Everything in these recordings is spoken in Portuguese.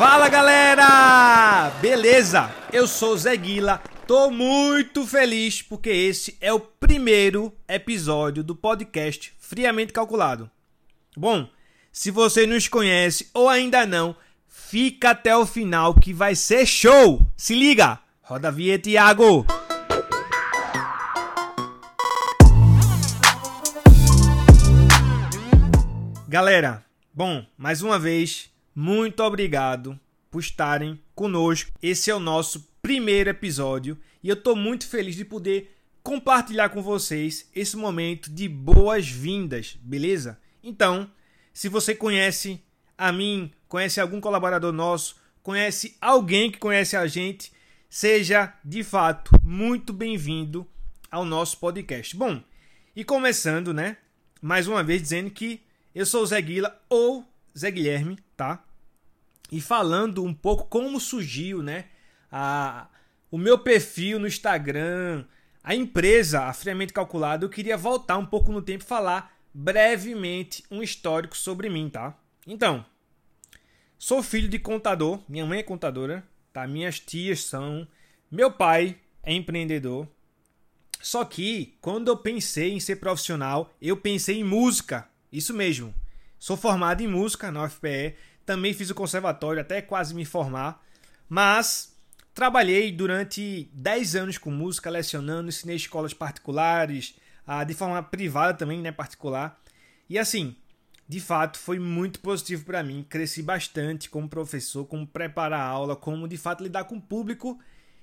Fala galera! Beleza? Eu sou Zé Guila, tô muito feliz porque esse é o primeiro episódio do podcast Friamente Calculado. Bom, se você nos conhece ou ainda não, fica até o final que vai ser show! Se liga! Roda a vinheta, Iago! Galera, bom, mais uma vez, muito obrigado por estarem conosco. Esse é o nosso primeiro episódio e eu estou muito feliz de poder compartilhar com vocês esse momento de boas-vindas, beleza? Então, se você conhece a mim, conhece algum colaborador nosso, conhece alguém que conhece a gente, seja de fato muito bem-vindo ao nosso podcast. Bom, e começando, né? Mais uma vez dizendo que eu sou o Zé Guila ou Zé Guilherme, tá? E falando um pouco como surgiu, né? A, o meu perfil no Instagram, a empresa, a Friamente Calculado, eu queria voltar um pouco no tempo e falar brevemente um histórico sobre mim, tá? Então, sou filho de contador, minha mãe é contadora, tá? Minhas tias são, meu pai é empreendedor. Só que quando eu pensei em ser profissional, eu pensei em música, isso mesmo. Sou formado em música na UFPE, também fiz o conservatório até quase me formar, mas trabalhei durante 10 anos com música, lecionando, ensinei escolas particulares, ah, de forma privada também, né, particular. E assim, de fato, foi muito positivo para mim. Cresci bastante como professor, como preparar a aula, como de fato lidar com o público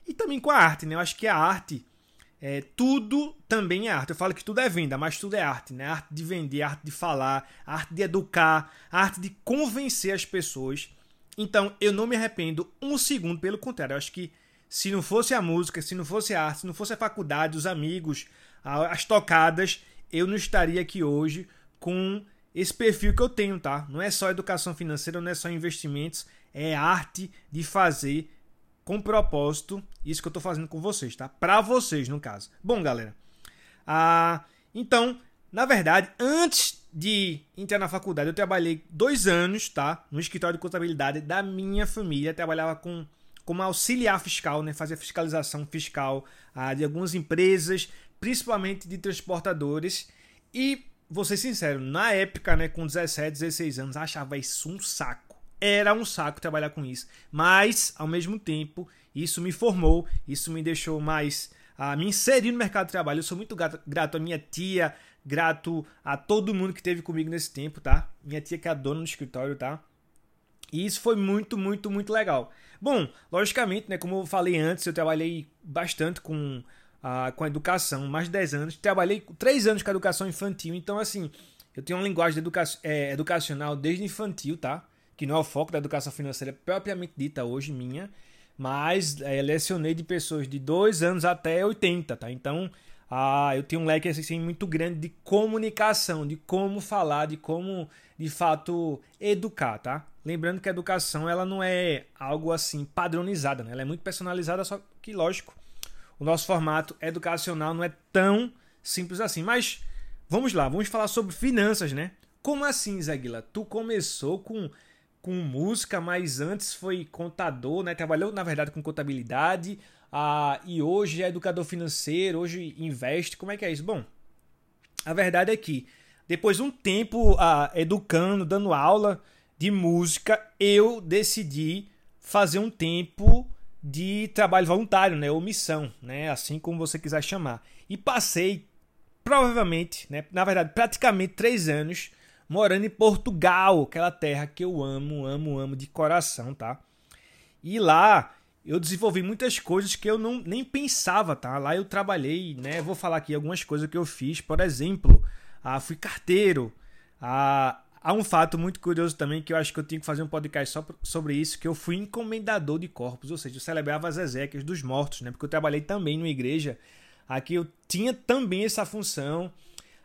e também com a arte, né? Eu acho que a arte é, tudo também é arte. Eu falo que tudo é venda, mas tudo é arte, né? Arte de vender, arte de falar, arte de educar, arte de convencer as pessoas. Então, eu não me arrependo um segundo, pelo contrário. Eu acho que se não fosse a música, se não fosse a arte, se não fosse a faculdade, os amigos, as tocadas, eu não estaria aqui hoje com esse perfil que eu tenho, tá? Não é só educação financeira, não é só investimentos, é arte de fazer com propósito, isso que eu estou fazendo com vocês, tá? Para vocês, no caso. Bom, galera, ah, então, na verdade, antes de entrar na faculdade, eu trabalhei dois anos, tá? No escritório de contabilidade da minha família. trabalhava com como auxiliar fiscal, né? Fazia fiscalização fiscal ah, de algumas empresas, principalmente de transportadores. E, vou ser sincero, na época, né, com 17, 16 anos, achava isso um saco era um saco trabalhar com isso. Mas, ao mesmo tempo, isso me formou, isso me deixou mais a me inserir no mercado de trabalho. Eu sou muito grato, à minha tia, grato a todo mundo que esteve comigo nesse tempo, tá? Minha tia que é a dona do escritório, tá? E isso foi muito, muito, muito legal. Bom, logicamente, né, como eu falei antes, eu trabalhei bastante com a, com a educação, mais de 10 anos. Trabalhei 3 anos com a educação infantil, então, assim, eu tenho uma linguagem educa é, educacional desde infantil, tá? Que não é o foco da educação financeira propriamente dita hoje minha, mas é, lecionei de pessoas de 2 anos até 80, tá? Então, ah, eu tenho um leque assim, muito grande de comunicação, de como falar, de como, de fato, educar, tá? Lembrando que a educação ela não é algo assim padronizada, né? Ela é muito personalizada, só que, lógico, o nosso formato educacional não é tão simples assim. Mas vamos lá, vamos falar sobre finanças, né? Como assim, Zaguila? Tu começou com com música, mas antes foi contador, né? Trabalhou, na verdade, com contabilidade. Ah, e hoje é educador financeiro, hoje investe. Como é que é isso? Bom, a verdade é que depois de um tempo ah, educando, dando aula de música, eu decidi fazer um tempo de trabalho voluntário, né, ou missão, né, assim como você quiser chamar. E passei provavelmente, né, na verdade, praticamente três anos morando em Portugal, aquela terra que eu amo, amo, amo de coração, tá? E lá eu desenvolvi muitas coisas que eu não nem pensava, tá? Lá eu trabalhei, né? Vou falar aqui algumas coisas que eu fiz, por exemplo, ah, fui carteiro. Ah, há um fato muito curioso também que eu acho que eu tinha que fazer um podcast só sobre isso, que eu fui encomendador de corpos, ou seja, eu celebrava as exéquias dos mortos, né? Porque eu trabalhei também numa igreja. Aqui eu tinha também essa função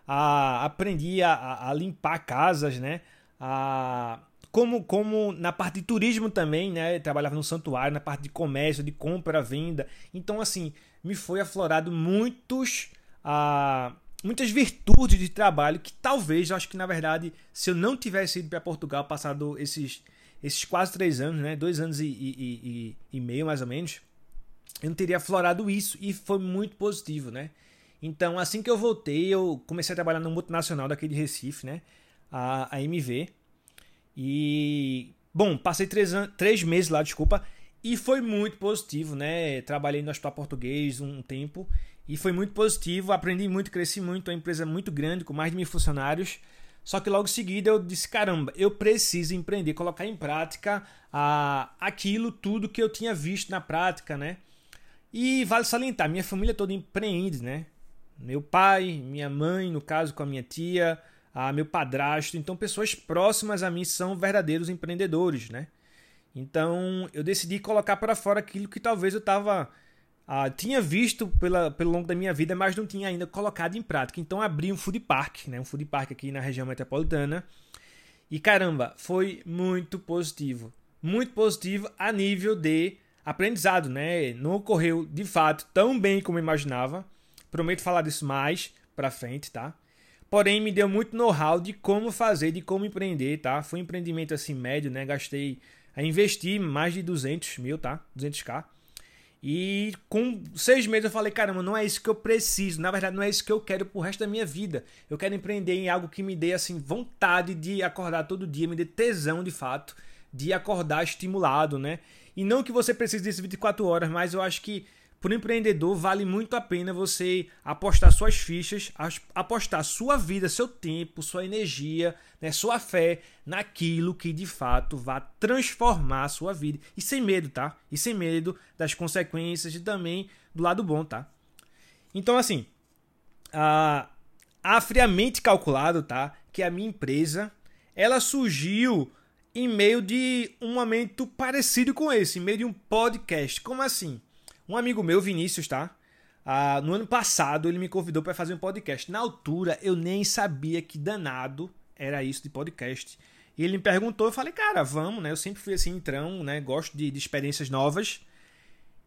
a, aprendi a, a limpar casas, né? A, como, como na parte de turismo também, né? Eu trabalhava no santuário, na parte de comércio, de compra, venda. Então, assim, me foi aflorado muitos, ah, muitas virtudes de trabalho que talvez, eu acho que na verdade, se eu não tivesse ido para Portugal, passado esses, esses quase três anos, né? Dois anos e, e, e, e meio, mais ou menos, eu não teria aflorado isso e foi muito positivo, né? Então, assim que eu voltei, eu comecei a trabalhar no multinacional daqui de Recife, né? A, a MV. E, bom, passei três, três meses lá, desculpa, e foi muito positivo, né? Trabalhei no Hospital Português um tempo e foi muito positivo, aprendi muito, cresci muito, uma empresa muito grande, com mais de mil funcionários. Só que logo em seguida eu disse: caramba, eu preciso empreender, colocar em prática aquilo tudo que eu tinha visto na prática, né? E vale salientar: minha família toda empreende, né? Meu pai, minha mãe, no caso com a minha tia, ah, meu padrasto. Então, pessoas próximas a mim são verdadeiros empreendedores, né? Então, eu decidi colocar para fora aquilo que talvez eu estava ah, tinha visto pela, pelo longo da minha vida, mas não tinha ainda colocado em prática. Então abri um food park, né? um food park aqui na região metropolitana. E caramba, foi muito positivo. Muito positivo a nível de aprendizado, né? Não ocorreu de fato tão bem como eu imaginava. Prometo falar disso mais pra frente, tá? Porém, me deu muito know-how de como fazer, de como empreender, tá? Foi um empreendimento assim médio, né? Gastei, a investir mais de 200 mil, tá? 200k. E com seis meses eu falei, caramba, não é isso que eu preciso. Na verdade, não é isso que eu quero pro resto da minha vida. Eu quero empreender em algo que me dê assim vontade de acordar todo dia, me dê tesão de fato de acordar estimulado, né? E não que você precise disso 24 horas, mas eu acho que para o empreendedor, vale muito a pena você apostar suas fichas, apostar sua vida, seu tempo, sua energia, né, sua fé naquilo que de fato vai transformar a sua vida. E sem medo, tá? E sem medo das consequências e também do lado bom, tá? Então, assim, a, a friamente calculado, tá? Que a minha empresa, ela surgiu em meio de um momento parecido com esse, em meio de um podcast. Como assim? Um amigo meu, Vinícius, tá? Ah, no ano passado ele me convidou para fazer um podcast. Na altura eu nem sabia que danado era isso de podcast. E ele me perguntou, eu falei, cara, vamos, né? Eu sempre fui assim, entrão, né? Gosto de, de experiências novas.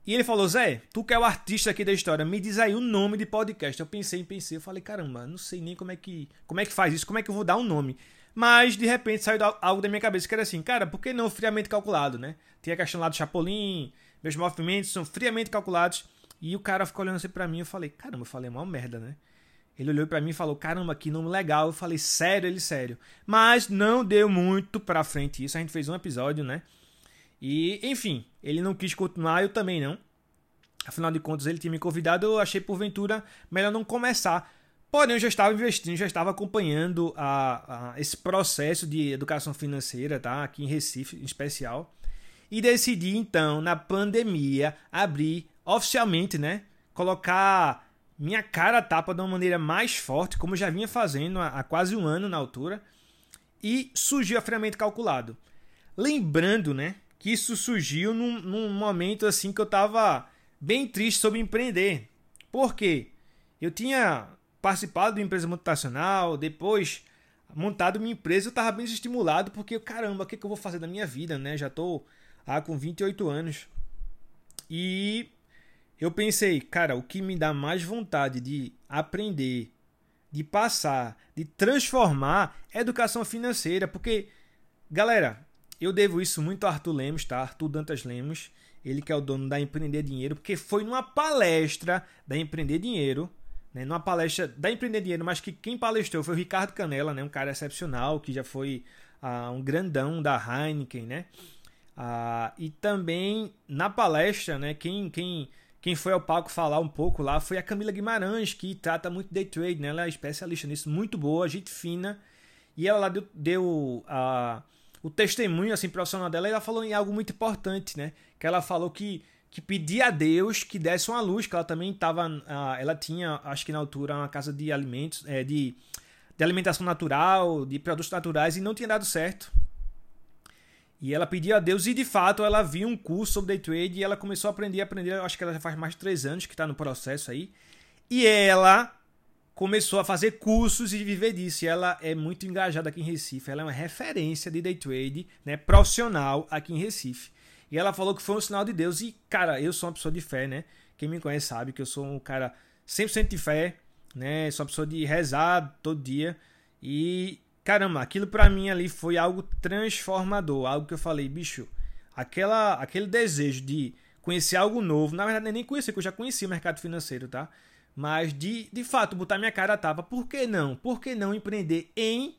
E ele falou, Zé, tu que é o artista aqui da história, me diz aí o nome de podcast. Eu pensei, pensei, eu falei, caramba, não sei nem como é que, como é que faz isso, como é que eu vou dar um nome. Mas de repente saiu algo da minha cabeça que era assim, cara, por que não friamente calculado, né? Tinha a questão lá do Chapolin, meus movimentos são friamente calculados. E o cara ficou olhando assim pra mim. Eu falei, caramba, eu falei, mal merda, né? Ele olhou para mim e falou, caramba, que nome legal. Eu falei, sério, ele, sério. Mas não deu muito pra frente isso. A gente fez um episódio, né? E, enfim, ele não quis continuar, eu também não. Afinal de contas, ele tinha me convidado, eu achei porventura melhor não começar. Porém, eu já estava investindo, já estava acompanhando a, a, esse processo de educação financeira, tá? Aqui em Recife, em especial e decidi então, na pandemia, abrir oficialmente, né? Colocar minha cara tapa de uma maneira mais forte, como já vinha fazendo há, quase um ano na altura, e surgiu a friamente calculado. Lembrando, né, que isso surgiu num, num momento assim que eu estava bem triste sobre empreender. Por quê? Eu tinha participado de uma empresa multinacional, depois montado minha empresa, eu estava bem estimulado porque caramba, o que, que eu vou fazer da minha vida, né? Já estou ah, com 28 anos. E eu pensei, cara, o que me dá mais vontade de aprender, de passar, de transformar é educação financeira, porque galera, eu devo isso muito a Arthur Lemos, tá? Arthur Dantas Lemos, ele que é o dono da Empreender Dinheiro, porque foi numa palestra da Empreender Dinheiro, né, numa palestra da Empreender Dinheiro, mas que quem palestrou foi o Ricardo Canela, né, um cara excepcional, que já foi ah, um grandão da Heineken, né? Ah, e também na palestra, né, quem, quem, quem foi ao palco falar um pouco lá foi a Camila Guimarães, que trata muito day trade, né? ela é especialista nisso, muito boa, gente fina. E ela lá deu, deu a, o testemunho assim, profissional dela e ela falou em algo muito importante, né? Que ela falou que, que pedia a Deus que desse uma luz, que ela também estava. Ela tinha, acho que na altura, uma casa de alimentos, é, de, de alimentação natural, de produtos naturais, e não tinha dado certo. E ela pedia a Deus, e de fato ela viu um curso sobre day trade e ela começou a aprender, a aprender. Acho que ela já faz mais de três anos que está no processo aí. E ela começou a fazer cursos e viver disso. E ela é muito engajada aqui em Recife. Ela é uma referência de day trade né, profissional aqui em Recife. E ela falou que foi um sinal de Deus. E, cara, eu sou uma pessoa de fé, né? Quem me conhece sabe que eu sou um cara 100% de fé, né? Sou uma pessoa de rezar todo dia. E caramba, aquilo para mim ali foi algo transformador, algo que eu falei, bicho, aquela, aquele desejo de conhecer algo novo, na verdade nem conhecer, que eu já conhecia o mercado financeiro, tá? Mas de, de fato botar minha cara a tapa, por que não? Por que não empreender em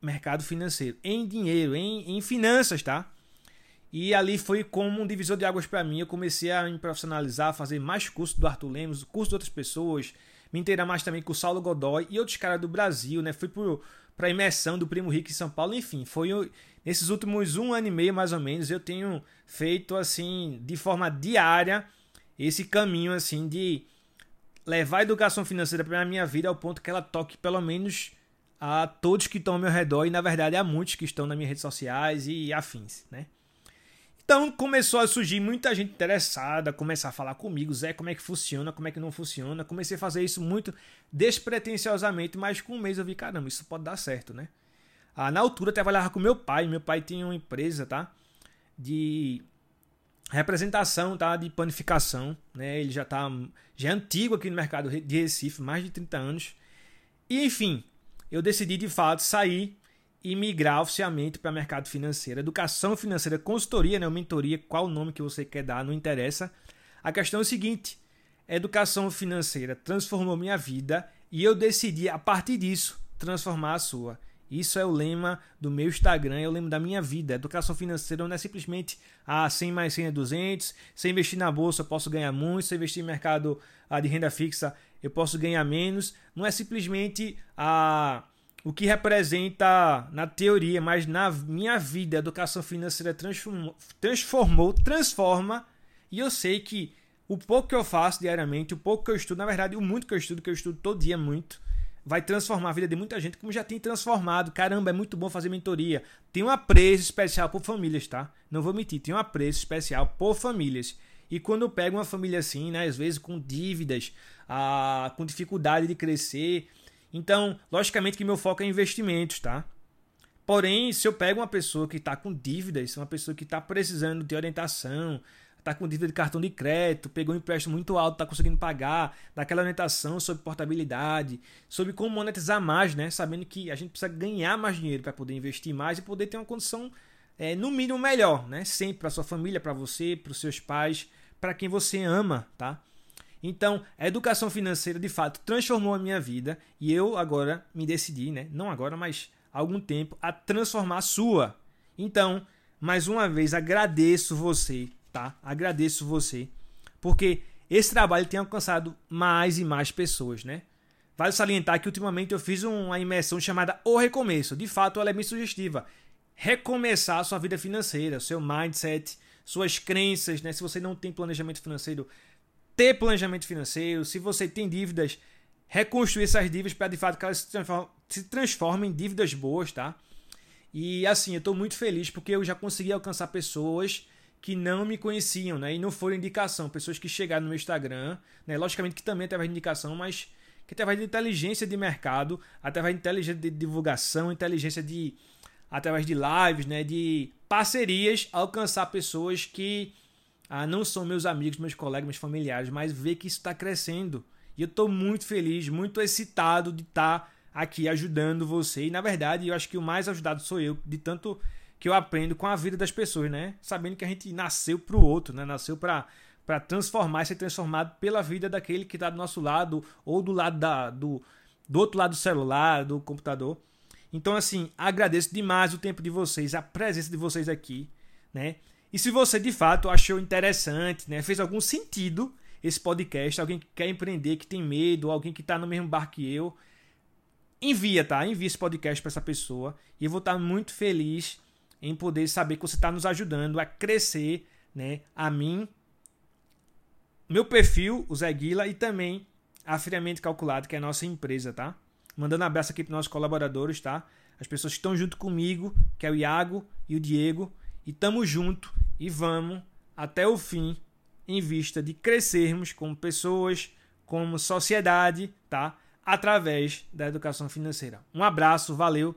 mercado financeiro, em dinheiro, em, em finanças, tá? E ali foi como um divisor de águas para mim. Eu comecei a me profissionalizar, fazer mais curso do Arthur Lemos, curso de outras pessoas, me inteirar mais também com o Saulo Godoy e outros caras do Brasil, né? Fui para a imersão do Primo Rico em São Paulo, enfim, foi nesses últimos um ano e meio mais ou menos eu tenho feito assim de forma diária esse caminho assim de levar a educação financeira para minha vida ao ponto que ela toque pelo menos a todos que estão ao meu redor e na verdade a muitos que estão nas minhas redes sociais e afins, né? Então começou a surgir muita gente interessada, começar a falar comigo, Zé, como é que funciona, como é que não funciona. Comecei a fazer isso muito despretensiosamente, mas com um mês eu vi, caramba, isso pode dar certo, né? Ah, na altura eu trabalhava com meu pai, meu pai tinha uma empresa, tá? De representação, tá? De panificação, né? Ele já tá já é antigo aqui no mercado de Recife, mais de 30 anos. E enfim, eu decidi de fato sair e migrar oficialmente para mercado financeiro. Educação financeira, consultoria, né, mentoria, qual o nome que você quer dar, não interessa. A questão é o seguinte: educação financeira transformou minha vida e eu decidi, a partir disso, transformar a sua. Isso é o lema do meu Instagram, é o lema da minha vida. Educação financeira não é simplesmente ah, 100 mais 100 é 200, se investir na bolsa eu posso ganhar muito, se investir em mercado ah, de renda fixa eu posso ganhar menos. Não é simplesmente ah, o que representa na teoria, mas na minha vida a educação financeira transformou, transformou, transforma, e eu sei que o pouco que eu faço diariamente, o pouco que eu estudo, na verdade, o muito que eu estudo, que eu estudo todo dia muito, vai transformar a vida de muita gente, como já tem transformado. Caramba, é muito bom fazer mentoria. Tem um apreço especial por famílias, tá? Não vou mentir, tem um apreço especial por famílias. E quando eu pego uma família assim, né, às vezes com dívidas, ah, com dificuldade de crescer, então, logicamente que meu foco é investimentos, tá? Porém, se eu pego uma pessoa que está com dívidas, uma pessoa que está precisando de orientação, está com dívida de cartão de crédito, pegou um empréstimo muito alto, está conseguindo pagar, daquela orientação sobre portabilidade, sobre como monetizar mais, né? Sabendo que a gente precisa ganhar mais dinheiro para poder investir mais e poder ter uma condição, é, no mínimo, melhor, né? Sempre para sua família, para você, para os seus pais, para quem você ama, tá? Então, a educação financeira de fato transformou a minha vida e eu agora me decidi, né? Não agora, mas há algum tempo, a transformar a sua. Então, mais uma vez, agradeço você, tá? Agradeço você, porque esse trabalho tem alcançado mais e mais pessoas, né? Vale salientar que ultimamente eu fiz uma imersão chamada O Recomeço. De fato, ela é bem sugestiva. Recomeçar a sua vida financeira, seu mindset, suas crenças, né? Se você não tem planejamento financeiro, ter planejamento financeiro, se você tem dívidas, reconstruir essas dívidas para de fato que elas se transformem em dívidas boas, tá? E assim, eu estou muito feliz porque eu já consegui alcançar pessoas que não me conheciam, né? E não foram indicação, pessoas que chegaram no meu Instagram, né? Logicamente que também através de indicação, mas que através de inteligência de mercado, através de inteligência de divulgação, inteligência de através de lives, né, de parcerias, alcançar pessoas que ah, não são meus amigos, meus colegas, meus familiares, mas ver que isso está crescendo. E eu estou muito feliz, muito excitado de estar tá aqui ajudando você. E na verdade, eu acho que o mais ajudado sou eu, de tanto que eu aprendo com a vida das pessoas, né? Sabendo que a gente nasceu para o outro, né? Nasceu para para transformar e ser transformado pela vida daquele que está do nosso lado ou do lado da, do, do outro lado do celular, do computador. Então, assim, agradeço demais o tempo de vocês, a presença de vocês aqui, né? E se você de fato achou interessante, né, fez algum sentido esse podcast, alguém que quer empreender, que tem medo, alguém que está no mesmo bar que eu, envia, tá? Envia esse podcast para essa pessoa e eu vou estar tá muito feliz em poder saber que você está nos ajudando a crescer, né? A mim, meu perfil, o Zé Guila, e também a Friamente Calculado, que é a nossa empresa, tá? Mandando um abraço aqui para nossos colaboradores, tá? As pessoas que estão junto comigo, que é o Iago e o Diego. E tamo junto e vamos até o fim em vista de crescermos como pessoas, como sociedade, tá? Através da educação financeira. Um abraço, valeu